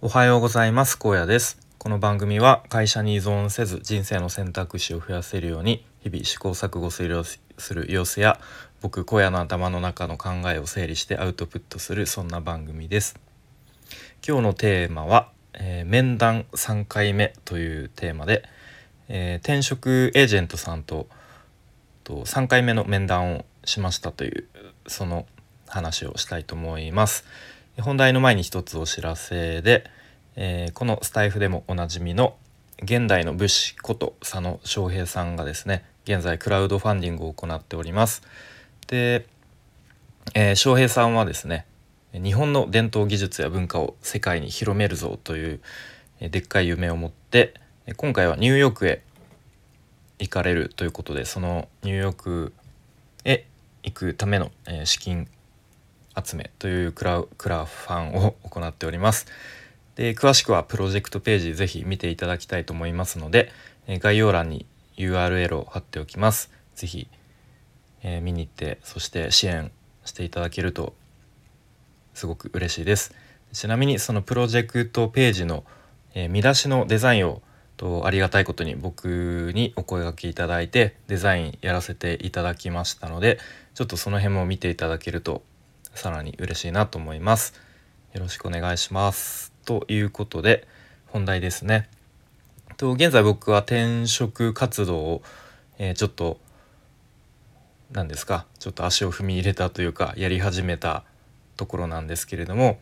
おはようございます。高野です。この番組は会社に依存せず人生の選択肢を増やせるように日々試行錯誤する様子や僕荒野の頭の中の考えを整理してアウトプットするそんな番組です。今日のテーマは、えー、面談3回目というテーマで、えー、転職エージェントさんとと3回目の面談をしましたというその話をしたいと思います。本題の前に一つお知らせで、えー、このスタイフでもおなじみの現代の武士こと佐野翔平さんがですね現在クラウドファンディングを行っております。で、えー、翔平さんはですね日本の伝統技術や文化を世界に広めるぞというでっかい夢を持って今回はニューヨークへ行かれるということでそのニューヨークへ行くための資金集めというクラクラファンを行っております。で詳しくはプロジェクトページぜひ見ていただきたいと思いますのでえ概要欄に URL を貼っておきます。ぜひ、えー、見に行ってそして支援していただけるとすごく嬉しいです。ちなみにそのプロジェクトページの、えー、見出しのデザインをとありがたいことに僕にお声がけいただいてデザインやらせていただきましたのでちょっとその辺も見ていただけるとさらに嬉しいなと思います。よろしくお願いします。ということで本題ですね。と現在僕は転職活動を、えー、ちょっと何ですかちょっと足を踏み入れたというかやり始めたところなんですけれども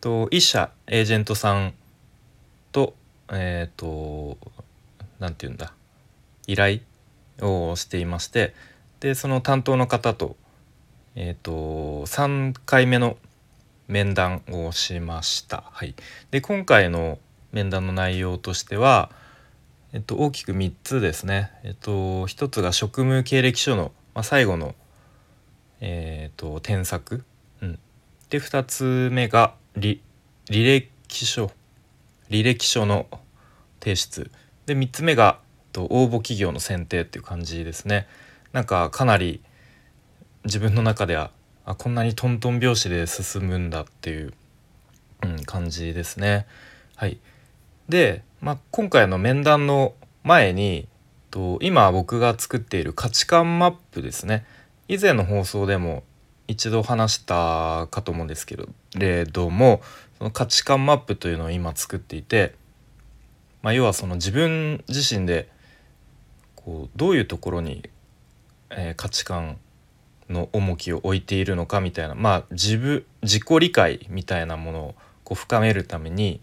と一社エージェントさんとえっ、ー、と何て言うんだ依頼をしていましてでその担当の方とえっ、ー、と3回目の面談をしました。はい、で今回の面談の内容としては、えっと、大きく3つですね。えっと、1つが職務経歴書の、まあ、最後の、えっと、添削、うん、で2つ目が履歴書。履歴書の提出。で3つ目がえっと応募企業の選定っていう感じですね。なんかかなり自分の中ではあこんなにトントン拍子で進むんだっていう、うん、感じですね。はい。で、まあ、今回の面談の前にと今僕が作っている価値観マップですね。以前の放送でも一度話したかと思うんですけれどもその価値観マップというのを今作っていて、まあ、要はその自分自身でこうどういうところに、えー、価値観の重きを置いているのかみたいなまあ自分自己理解みたいなものをこう深めるために、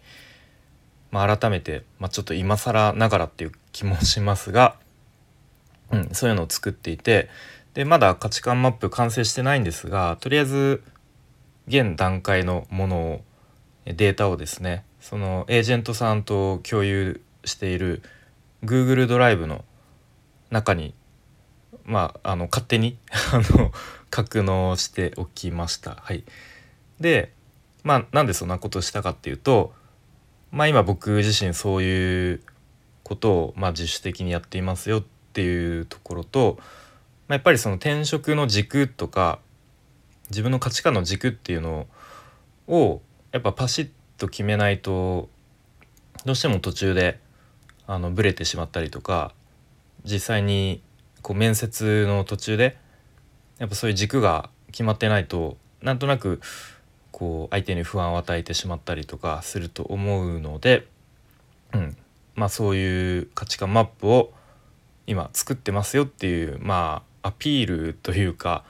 まあ、改めて、まあ、ちょっと今更ながらっていう気もしますが、うん、そういうのを作っていてでまだ価値観マップ完成してないんですがとりあえず現段階のものをデータをですねそのエージェントさんと共有している Google ドライブの中にまああの勝手に あの格納しておきました。はい、でまあなんでそんなことしたかっていうとまあ今僕自身そういうことをまあ自主的にやっていますよっていうところとまあ、やっぱりその転職の軸とか自分の価値観の軸っていうのをやっぱパシッと決めないとどうしても途中であのブレてしまったりとか実際にこう面接の途中でやっぱそういう軸が決まってないとなんとなくこう相手に不安を与えてしまったりとかすると思うので、うんまあ、そういう価値観マップを今作ってますよっていうまあアピールというか、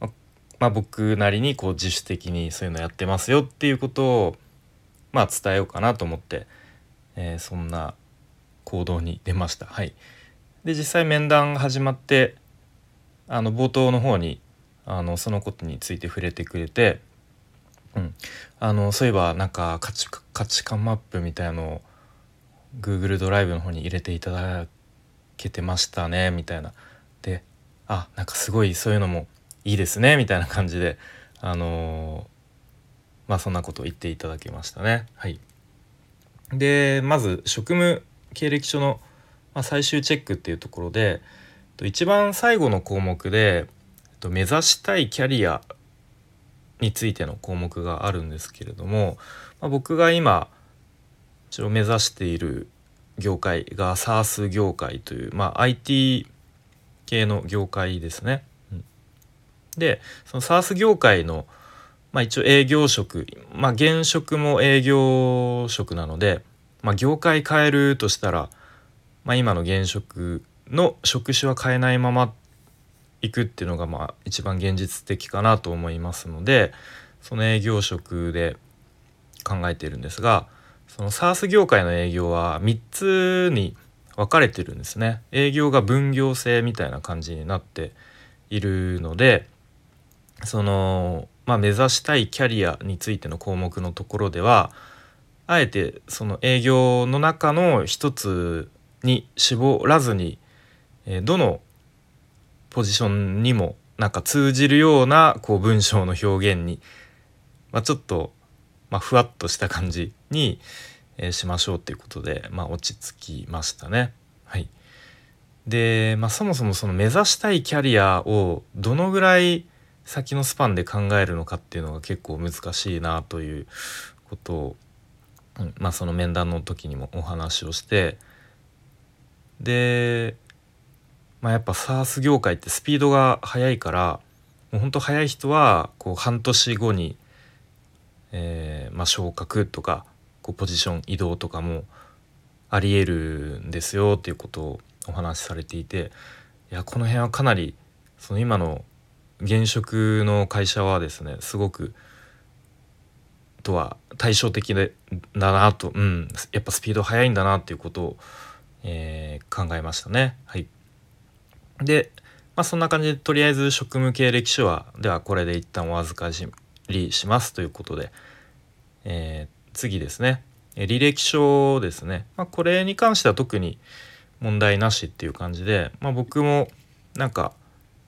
まあ、僕なりにこう自主的にそういうのやってますよっていうことを、まあ、伝えようかなと思って、えー、そんな行動に出ました。はい、で実際面談が始まってあの冒頭の方にあのそのことについて触れてくれて、うん、あのそういえばなんか価値価値観マップみたいのを Google ドライブの方に入れていただけてましたねみたいな。であなんかすごいそういうのもいいですねみたいな感じであのー、まあそんなことを言っていただけましたね。はい、でまず職務経歴書の、まあ、最終チェックっていうところで一番最後の項目で目指したいキャリアについての項目があるんですけれども、まあ、僕が今一応目指している業界が SARS 業界という、まあ、IT 系の業界ですね。でその SARS 業界の、まあ、一応営業職、まあ、現職も営業職なので、まあ、業界変えるとしたら、まあ、今の現職の職種は変えないままいくっていうのがまあ一番現実的かなと思いますのでその営業職で考えているんですがその SARS 業界の営業は3つに分かれてるんですね。営業が分業制みたいな感じになっているのでその、まあ、目指したいキャリアについての項目のところではあえてその営業の中の一つに絞らずにどのポジションにもなんか通じるようなこう文章の表現に、まあ、ちょっと、まあ、ふわっとした感じに、え、しましょうっていうことで、まあ、落ち着きましたね。はい、で、まあ、そもそもその目指したいキャリアをどのぐらい先のスパンで考えるのかっていうのが結構難しいなということを、まあ、その面談の時にもお話をしてでまあ、やっぱ SARS 業界ってスピードが速いからもうほんと速い人はこう半年後に、えー、まあ、昇格とかこうポジション移動とかもありえるんですよっていうことをお話しされていていやこの辺はかなりその今の現職の会社はですねすごくとは対照的だなと、うん、やっぱスピード速いんだなっていうことを、えー、考えましたね。はい。で、まあ、そんな感じでとりあえず職務経歴書はではこれで一旦お預かりしますということで、えー、次ですね。履歴書ですね、まあ、これに関しては特に問題なしっていう感じで、まあ、僕もなんか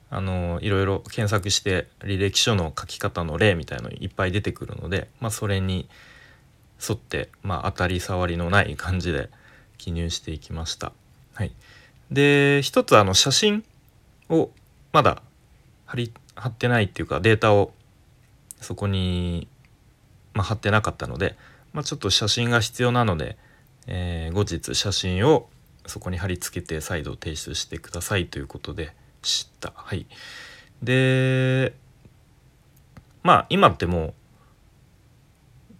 あのいろいろ検索して履歴書の書き方の例みたいのいっぱい出てくるので、まあ、それに沿って、まあ、当たり障りのない感じで記入していきました。はい、で一つあの写真をまだ貼り貼ってないっていうかデータをそこに、まあ、貼ってなかったので、まあ、ちょっと写真が必要なので、えー、後日写真をそこに貼り付けて再度提出してくださいということで知った。はい、でまあ今っても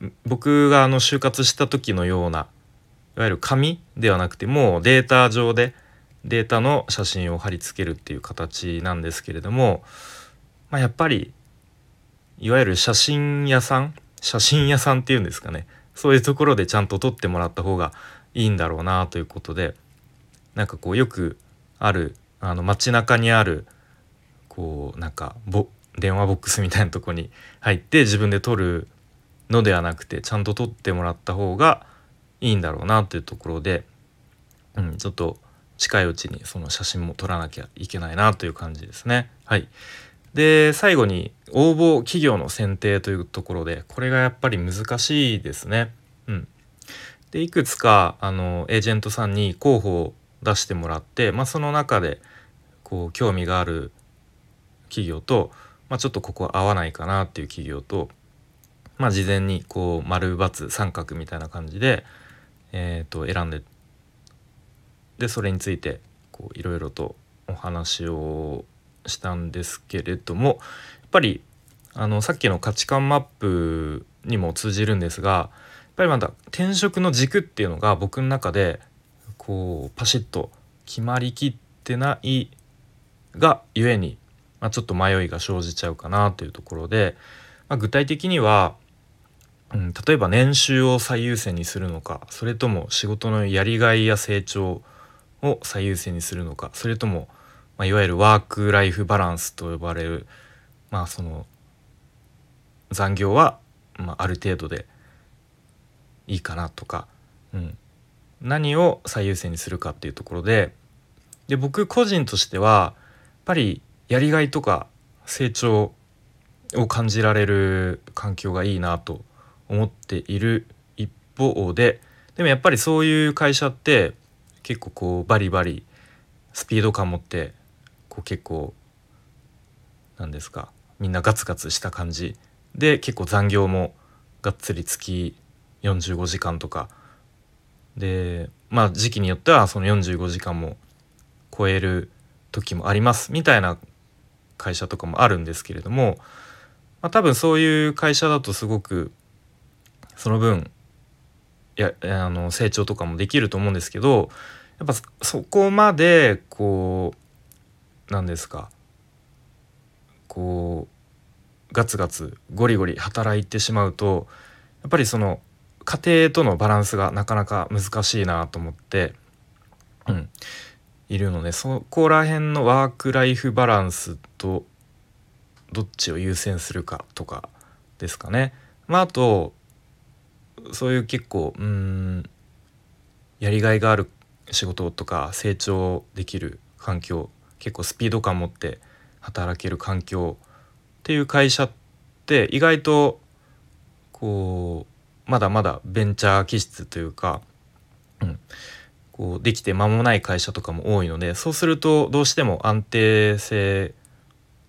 う僕があの就活した時のようないわゆる紙ではなくてもうデータ上でデータの写真を貼り付けるっていう形なんですけれども、まあ、やっぱりいわゆる写真屋さん写真屋さんっていうんですかね。そういうところでちゃんと撮ってもらった方がいいんだろうなということでなんかこうよくあるあの街中にあるこうなんかボ電話ボックスみたいなとこに入って自分で撮るのではなくてちゃんと撮ってもらった方がいいんだろうなというところで、うん、ちょっと近いうちにその写真も撮らなきゃいけないなという感じですね。はい、で最後に応募企業の選定というところでこれがやっぱり難しいですね。うん、でいくつかあのエージェントさんに候補を出してもらって、まあ、その中でこう興味がある企業と、まあ、ちょっとここは合わないかなっていう企業と、まあ、事前にこう丸×三角みたいな感じで、えー、と選んででそれについていろいろとお話をしたんですけれどもやっぱりあのさっきの価値観マップにも通じるんですがやっぱりまだ転職の軸っていうのが僕の中でこうパシッと決まりきってないがゆえに、まあ、ちょっと迷いが生じちゃうかなというところで、まあ、具体的には、うん、例えば年収を最優先にするのかそれとも仕事のやりがいや成長を最優先にするのかそれとも、まあ、いわゆるワーク・ライフ・バランスと呼ばれるまあその残業は、まあ、ある程度でいいかなとか、うん、何を最優先にするかっていうところでで僕個人としてはやっぱりやりがいとか成長を感じられる環境がいいなと思っている一方ででもやっぱりそういう会社って結構こうバリバリスピード感持ってこう結構なんですかみんなガツガツした感じ。で結構残業もがっつり月45時間とか。でまあ時期によってはその45時間も超える時もありますみたいな会社とかもあるんですけれども、まあ、多分そういう会社だとすごくその分やあの成長とかもできると思うんですけどやっぱそこまでこうなんですかこうガツガツゴリゴリ働いてしまうとやっぱりその家庭とのバランスがなかなか難しいなと思って、うん、いるのでそこら辺のワーク・ライフ・バランスとどっちを優先するかとかですかね。まあ、あとそういう結構うんやりがいがある仕事とか成長できる環境結構スピード感持って働ける環境っていう会社って意外とこうまだまだベンチャー気質というか、うん、こうできて間もない会社とかも多いのでそうするとどうしても安定性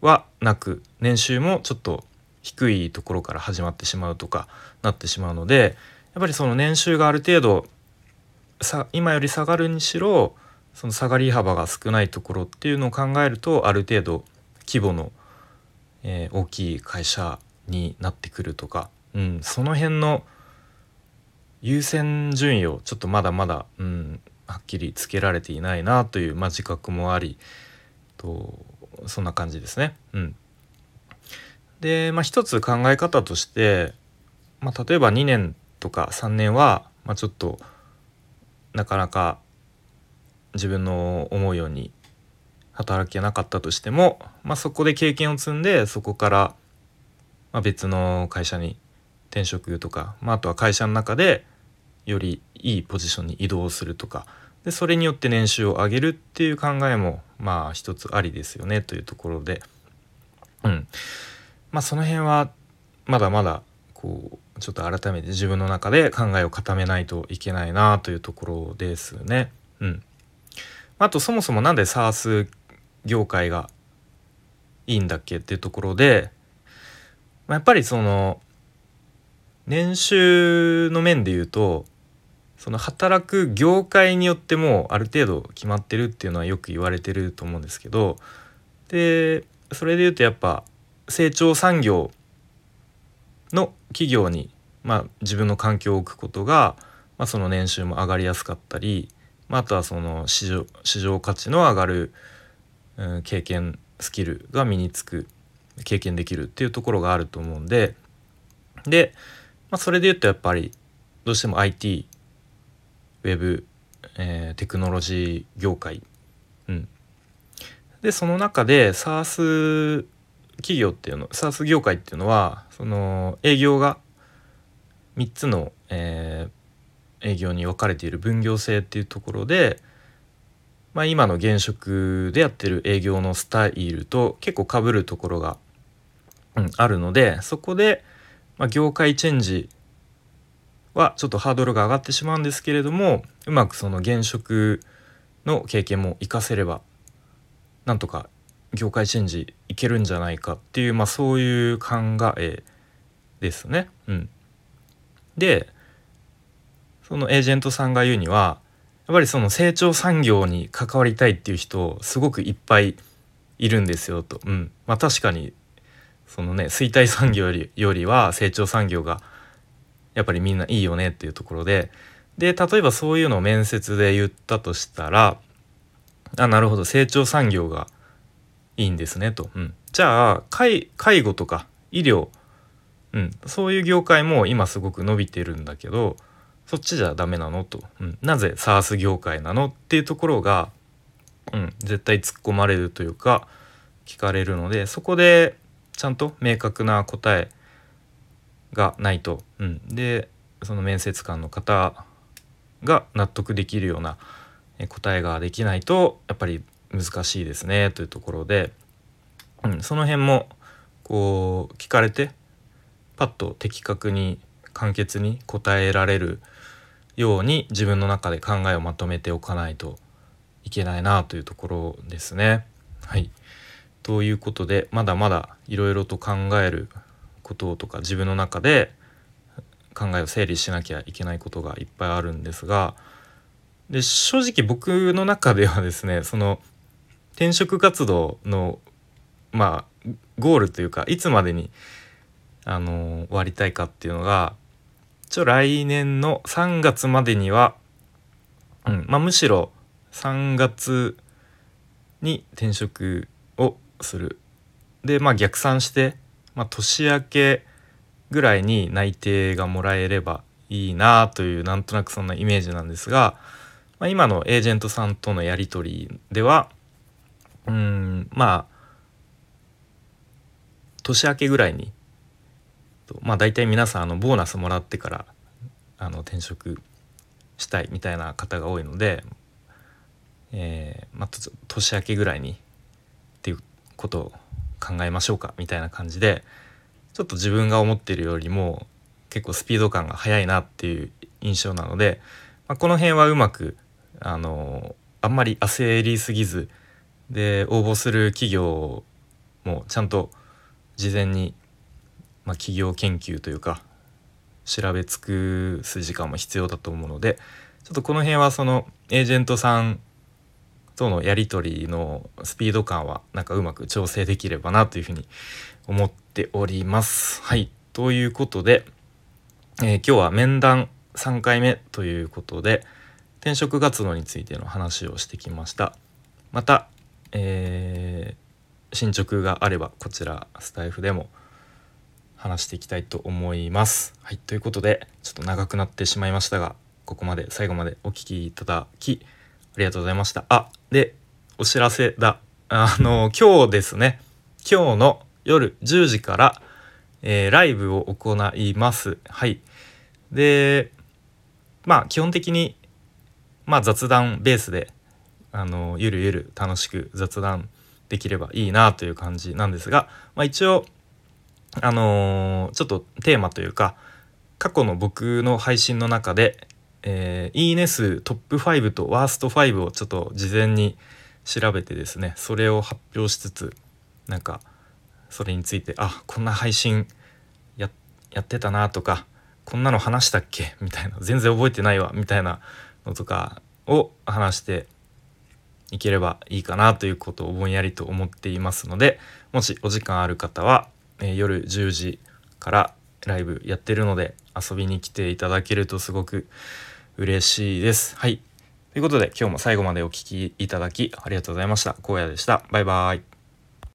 はなく年収もちょっと低いところから始まってしまうとかなってしまうのでやっぱりその年収がある程度さ今より下がるにしろその下がり幅が少ないところっていうのを考えるとある程度規模の、えー、大きい会社になってくるとか、うん、その辺の優先順位をちょっとまだまだ、うん、はっきりつけられていないなという、まあ、自覚もありとそんな感じですね。うん、で、まあ、一つ考え方として、まあ、例えば2年とか3年は、まあ、ちょっとなかなか自分の思うように働けなかったとしても、まあ、そこで経験を積んでそこから、ま、別の会社に転職とか、まあ、あとは会社の中でよりいいポジションに移動するとかでそれによって年収を上げるっていう考えもまあ一つありですよねというところで。うん。まあその辺はまだまだこうちょっと改めて自分の中で考えを固めないといけないなというところですね。うん、あとそもそも何で SARS 業界がいいんだっけっていうところで、まあ、やっぱりその年収の面で言うとその働く業界によってもある程度決まってるっていうのはよく言われてると思うんですけどでそれで言うとやっぱ成長産業の企業に、まあ、自分の環境を置くことが、まあ、その年収も上がりやすかったり、まあ、あとはその市場市場価値の上がる、うん、経験スキルが身につく経験できるっていうところがあると思うんでで、まあ、それで言うとやっぱりどうしても IT ウェブ、えー、テクノロジー業界、うん、でその中で SARS 企業っていうの SARS 業界っていうのはその営業が3つの、えー、営業に分かれている分業制っていうところで、まあ、今の現職でやってる営業のスタイルと結構かぶるところが、うん、あるのでそこで、まあ、業界チェンジはちょっとハードルが上がってしまうんですけれどもうまくその現職の経験も活かせればなんとか業界チェンジいけるんじゃないかっていう、まあ、そういう考えですね。うん、でそのエージェントさんが言うにはやっぱりその成長産業に関わりたいっていう人すごくいっぱいいるんですよと。うん、まあ確かにそのね衰退産業よりよりは成長産業がやっぱりみんないいよねっていうところでで例えばそういうのを面接で言ったとしたらあなるほど成長産業がいいんですねと。うん、じゃあ介護とか医療、うん、そういう業界も今すごく伸びてるんだけどそっちじゃダメなのと、うん、なぜ SARS 業界なのっていうところが、うん、絶対突っ込まれるというか聞かれるのでそこでちゃんと明確な答えがないと、うん、でその面接官の方が納得できるような答えができないとやっぱり難しいですねというところで、うん、その辺もこう聞かれてパッと的確に簡潔に答えられるように自分の中で考えをまとめておかないといけないなというところですね。はいということでまだまだいろいろと考えることとか自分の中で考えを整理しなきゃいけないことがいっぱいあるんですがで正直僕の中ではですねその転職活動のまあゴールというかいつまでにあの終わりたいかっていうのが一応来年の3月までには、うんまあ、むしろ3月に転職をする。でまあ逆算して、まあ、年明けぐらいに内定がもらえればいいなというなんとなくそんなイメージなんですが、まあ、今のエージェントさんとのやり取りではうん。まあ年明けぐらいにまあ大体皆さんあのボーナスもらってからあの転職したいみたいな方が多いので、えーまあ、年明けぐらいにっていうことを考えましょうかみたいな感じでちょっと自分が思ってるよりも結構スピード感が速いなっていう印象なので、まあ、この辺はうまくあのあんまり焦りすぎずで応募する企業もちゃんと事前に、まあ、企業研究というか調べ尽くす時間も必要だと思うのでちょっとこの辺はそのエージェントさんとのやり取りのスピード感はなんかうまく調整できればなというふうに思っております。はいということで、えー、今日は面談3回目ということで転職活動についての話をしてきました。また、えー、進捗があればこちらスタイフでも話していきたいと思います。はいということでちょっと長くなってしまいましたがここまで最後までお聴きいただきありがとうございました。あでお知らせだ。あの今日ですね今日の夜10時から、えー、ライブを行います。はい。でまあ基本的にまあ雑談ベースであのゆるゆる楽しく雑談できればいいなという感じなんですが、まあ、一応あのー、ちょっとテーマというか過去の僕の配信の中で、えー、いいね数トップ5とワースト5をちょっと事前に調べてですねそれを発表しつつなんかそれについてあこんな配信やってたなとかこんなの話したっけ？みたいな全然覚えてないわみたいなのとかを話していければいいかなということをぼんやりと思っていますのでもしお時間ある方は、えー、夜10時からライブやってるので遊びに来ていただけるとすごく嬉しいです。はいということで今日も最後までお聴きいただきありがとうございました。荒野でした。バイバイ。